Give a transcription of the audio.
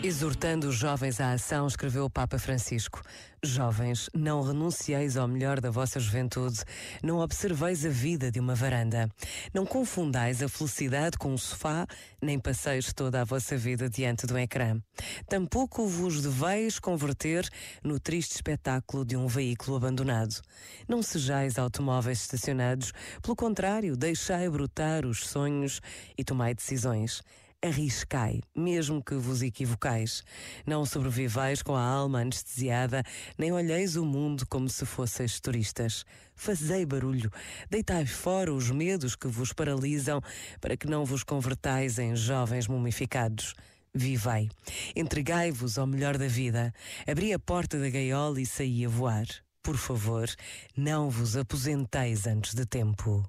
Exortando os jovens à ação, escreveu o Papa Francisco. Jovens, não renuncieis ao melhor da vossa juventude, não observeis a vida de uma varanda, não confundais a felicidade com um sofá, nem passeis toda a vossa vida diante do ecrã. Tampouco vos deveis converter no triste espetáculo de um veículo abandonado. Não sejais automóveis estacionados, pelo contrário, deixai brotar os sonhos e tomai decisões arriscai, mesmo que vos equivocais. Não sobrevivais com a alma anestesiada, nem olheis o mundo como se fosseis turistas. Fazei barulho, deitai fora os medos que vos paralisam, para que não vos convertais em jovens mumificados. Vivei, entregai-vos ao melhor da vida, abri a porta da gaiola e saí a voar. Por favor, não vos aposenteis antes de tempo.